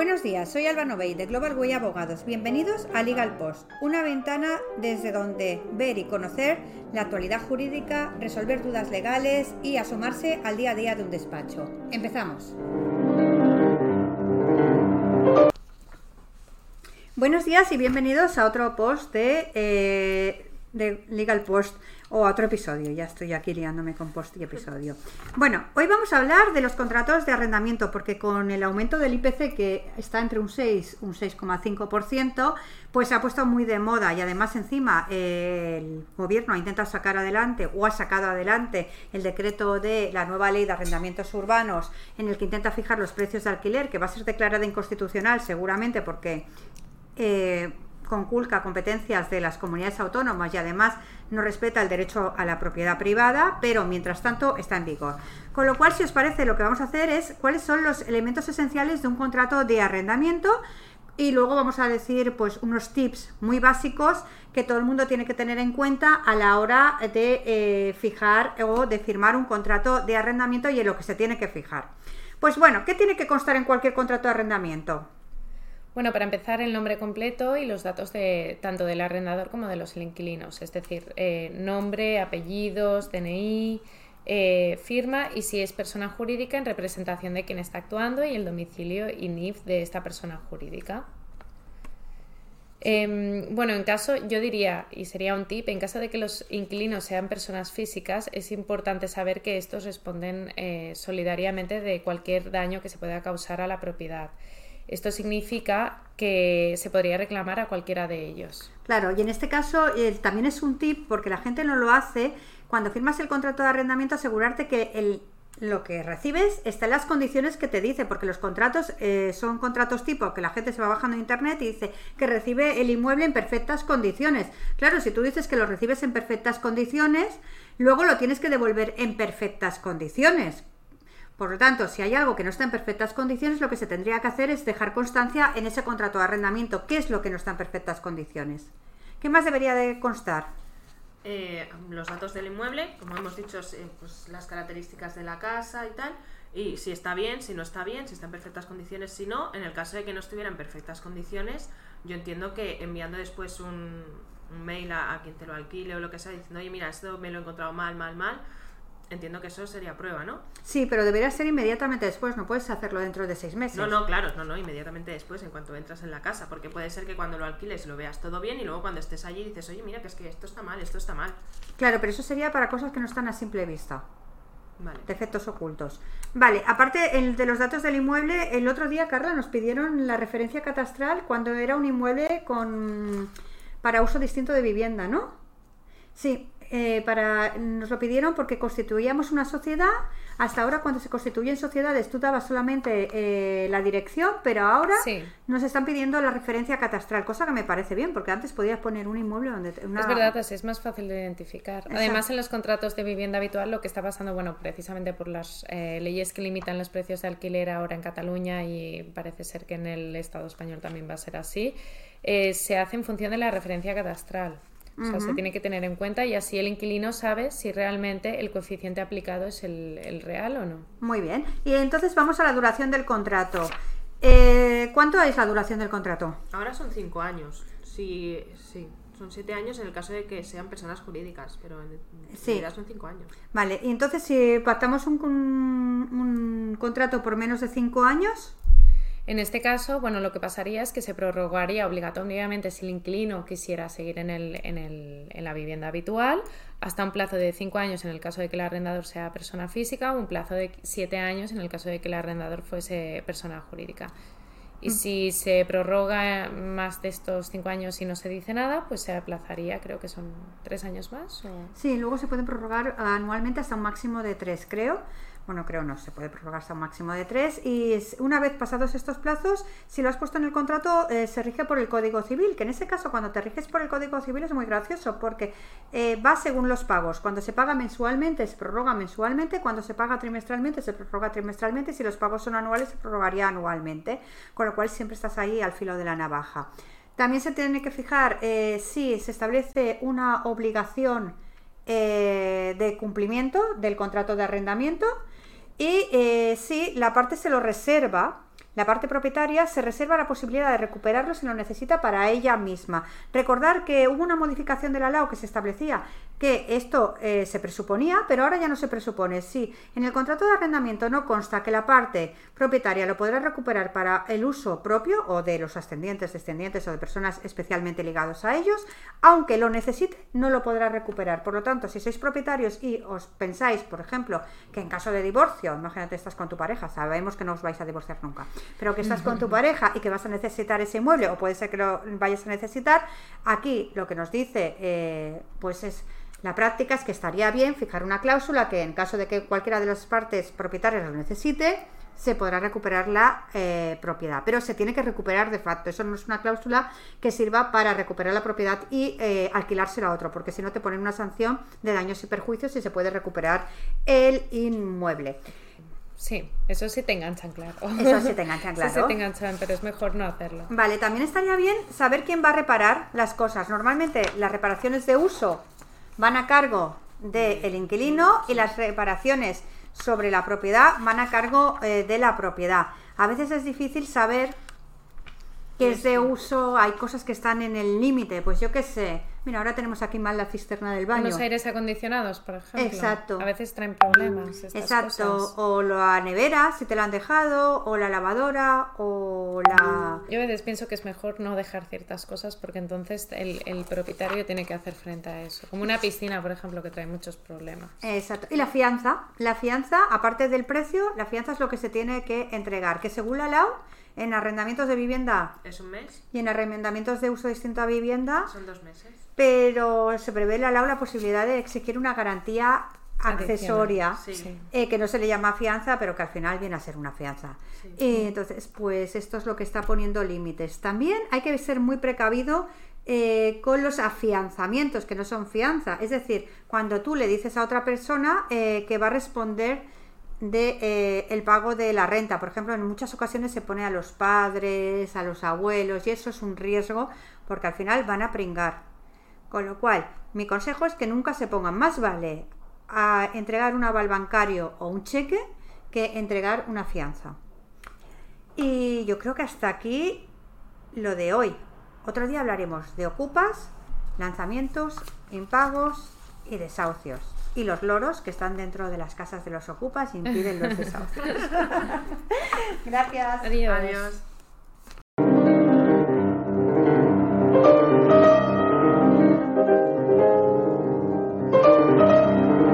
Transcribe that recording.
Buenos días, soy Alba Novey de Global Way Abogados. Bienvenidos a Legal Post, una ventana desde donde ver y conocer la actualidad jurídica, resolver dudas legales y asomarse al día a día de un despacho. Empezamos. Buenos días y bienvenidos a otro post de, eh, de Legal Post o a otro episodio. Ya estoy aquí liándome con post y episodio. Bueno, hoy vamos a hablar de los contratos de arrendamiento, porque con el aumento del IPC, que está entre un 6, un 6,5%, pues se ha puesto muy de moda y además encima el gobierno ha intentado sacar adelante o ha sacado adelante el decreto de la nueva ley de arrendamientos urbanos en el que intenta fijar los precios de alquiler, que va a ser declarada inconstitucional seguramente porque... Eh, conculca competencias de las comunidades autónomas y además no respeta el derecho a la propiedad privada, pero mientras tanto está en vigor. Con lo cual, si os parece, lo que vamos a hacer es cuáles son los elementos esenciales de un contrato de arrendamiento y luego vamos a decir pues unos tips muy básicos que todo el mundo tiene que tener en cuenta a la hora de eh, fijar o de firmar un contrato de arrendamiento y en lo que se tiene que fijar. Pues bueno, ¿qué tiene que constar en cualquier contrato de arrendamiento? Bueno, para empezar, el nombre completo y los datos de tanto del arrendador como de los inquilinos, es decir, eh, nombre, apellidos, DNI, eh, firma y si es persona jurídica en representación de quien está actuando y el domicilio y NIF de esta persona jurídica. Em, bueno, en caso, yo diría, y sería un tip, en caso de que los inquilinos sean personas físicas, es importante saber que estos responden eh, solidariamente de cualquier daño que se pueda causar a la propiedad. Esto significa que se podría reclamar a cualquiera de ellos. Claro, y en este caso también es un tip porque la gente no lo hace. Cuando firmas el contrato de arrendamiento, asegurarte que el, lo que recibes está en las condiciones que te dice, porque los contratos eh, son contratos tipo que la gente se va bajando en internet y dice que recibe el inmueble en perfectas condiciones. Claro, si tú dices que lo recibes en perfectas condiciones, luego lo tienes que devolver en perfectas condiciones. Por lo tanto, si hay algo que no está en perfectas condiciones, lo que se tendría que hacer es dejar constancia en ese contrato de arrendamiento. ¿Qué es lo que no está en perfectas condiciones? ¿Qué más debería de constar? Eh, los datos del inmueble, como hemos dicho, pues las características de la casa y tal, y si está bien, si no está bien, si está en perfectas condiciones, si no, en el caso de que no estuviera en perfectas condiciones, yo entiendo que enviando después un, mail a, a, quien te lo alquile o lo que sea, diciendo, oye, mira, esto me lo he encontrado mal, mal, mal, Entiendo que eso sería prueba, ¿no? Sí, pero debería ser inmediatamente después, no puedes hacerlo dentro de seis meses. No, no, claro, no, no, inmediatamente después, en cuanto entras en la casa, porque puede ser que cuando lo alquiles lo veas todo bien y luego cuando estés allí dices, oye, mira, que es que esto está mal, esto está mal. Claro, pero eso sería para cosas que no están a simple vista. Vale. Defectos ocultos. Vale, aparte el de los datos del inmueble, el otro día, Carla, nos pidieron la referencia catastral cuando era un inmueble con para uso distinto de vivienda, ¿no? Sí, eh, para, nos lo pidieron porque constituíamos una sociedad. Hasta ahora, cuando se constituyen sociedades, tú dabas solamente eh, la dirección, pero ahora nos están pidiendo la referencia catastral, cosa que me parece bien, porque antes podías poner un inmueble donde. Es verdad, es más fácil de identificar. Además, en los contratos de vivienda habitual, lo que está pasando, bueno, precisamente por las eh, leyes que limitan los precios de alquiler ahora en Cataluña y parece ser que en el Estado español también va a ser así, se hace en función de la referencia catastral. O sea, se tiene que tener en cuenta y así el inquilino sabe si realmente el coeficiente aplicado es el, real o no. Muy bien. Y entonces vamos a la duración del contrato. Eh, ¿Cuánto es la duración del contrato? Ahora son cinco años. Sí, sí. Son siete años en el caso de que sean personas jurídicas, pero en realidad son cinco años. Vale, y entonces si pactamos un, un contrato por menos de cinco años... En este caso, bueno, lo que pasaría es que se prorrogaría obligatoriamente si el inquilino quisiera seguir en, el, en, el, en la vivienda habitual hasta un plazo de cinco años en el caso de que el arrendador sea persona física o un plazo de siete años en el caso de que el arrendador fuese persona jurídica. Y mm. si se prorroga más de estos cinco años y no se dice nada, pues se aplazaría, creo que son tres años más. Sí, luego se pueden prorrogar anualmente hasta un máximo de tres, creo bueno, creo no, se puede prorrogar hasta un máximo de tres y una vez pasados estos plazos, si lo has puesto en el contrato, eh, se rige por el Código Civil, que en ese caso cuando te riges por el Código Civil es muy gracioso porque eh, va según los pagos. Cuando se paga mensualmente, se prorroga mensualmente, cuando se paga trimestralmente, se prorroga trimestralmente, y si los pagos son anuales, se prorrogaría anualmente, con lo cual siempre estás ahí al filo de la navaja. También se tiene que fijar eh, si se establece una obligación de cumplimiento del contrato de arrendamiento y eh, si la parte se lo reserva la parte propietaria se reserva la posibilidad de recuperarlo si lo necesita para ella misma. Recordar que hubo una modificación de la LAO que se establecía que esto eh, se presuponía, pero ahora ya no se presupone. Si en el contrato de arrendamiento no consta que la parte propietaria lo podrá recuperar para el uso propio o de los ascendientes, descendientes o de personas especialmente ligados a ellos, aunque lo necesite, no lo podrá recuperar. Por lo tanto, si sois propietarios y os pensáis, por ejemplo, que en caso de divorcio, imagínate estás con tu pareja, sabemos que no os vais a divorciar nunca, pero que estás con tu pareja y que vas a necesitar ese inmueble o puede ser que lo vayas a necesitar, aquí lo que nos dice eh, pues es la práctica es que estaría bien fijar una cláusula que en caso de que cualquiera de las partes propietarias lo necesite, se podrá recuperar la eh, propiedad. Pero se tiene que recuperar de facto. Eso no es una cláusula que sirva para recuperar la propiedad y eh, alquilársela a otro, porque si no te ponen una sanción de daños y perjuicios y se puede recuperar el inmueble. Sí, eso sí te enganchan, claro. Eso sí te enganchan, claro. Eso sí te enganchan, pero es mejor no hacerlo. Vale, también estaría bien saber quién va a reparar las cosas. Normalmente las reparaciones de uso van a cargo del inquilino y las reparaciones sobre la propiedad van a cargo eh, de la propiedad. A veces es difícil saber qué es de uso, hay cosas que están en el límite, pues yo qué sé, Mira, ahora tenemos aquí mal la cisterna del baño. Los aires acondicionados, por ejemplo. Exacto. A veces traen problemas. Estas Exacto. O la nevera, si te la han dejado, o la lavadora, o la. Yo a veces pienso que es mejor no dejar ciertas cosas porque entonces el, el propietario tiene que hacer frente a eso. Como una piscina, por ejemplo, que trae muchos problemas. Exacto. Y la fianza. La fianza, aparte del precio, la fianza es lo que se tiene que entregar. Que según la LAO, en arrendamientos de vivienda. Es un mes. Y en arrendamientos de uso distinto a vivienda. Son dos meses pero se prevé la la posibilidad de exigir una garantía accesoria, eh, que no se le llama fianza, pero que al final viene a ser una fianza. Y entonces, pues esto es lo que está poniendo límites. También hay que ser muy precavido eh, con los afianzamientos, que no son fianza. Es decir, cuando tú le dices a otra persona eh, que va a responder de el pago de la renta. Por ejemplo, en muchas ocasiones se pone a los padres, a los abuelos, y eso es un riesgo porque al final van a pringar. Con lo cual, mi consejo es que nunca se pongan más vale a entregar un aval bancario o un cheque que entregar una fianza. Y yo creo que hasta aquí lo de hoy. Otro día hablaremos de ocupas, lanzamientos, impagos y desahucios. Y los loros que están dentro de las casas de los ocupas impiden los desahucios. Gracias. Adiós. Adiós.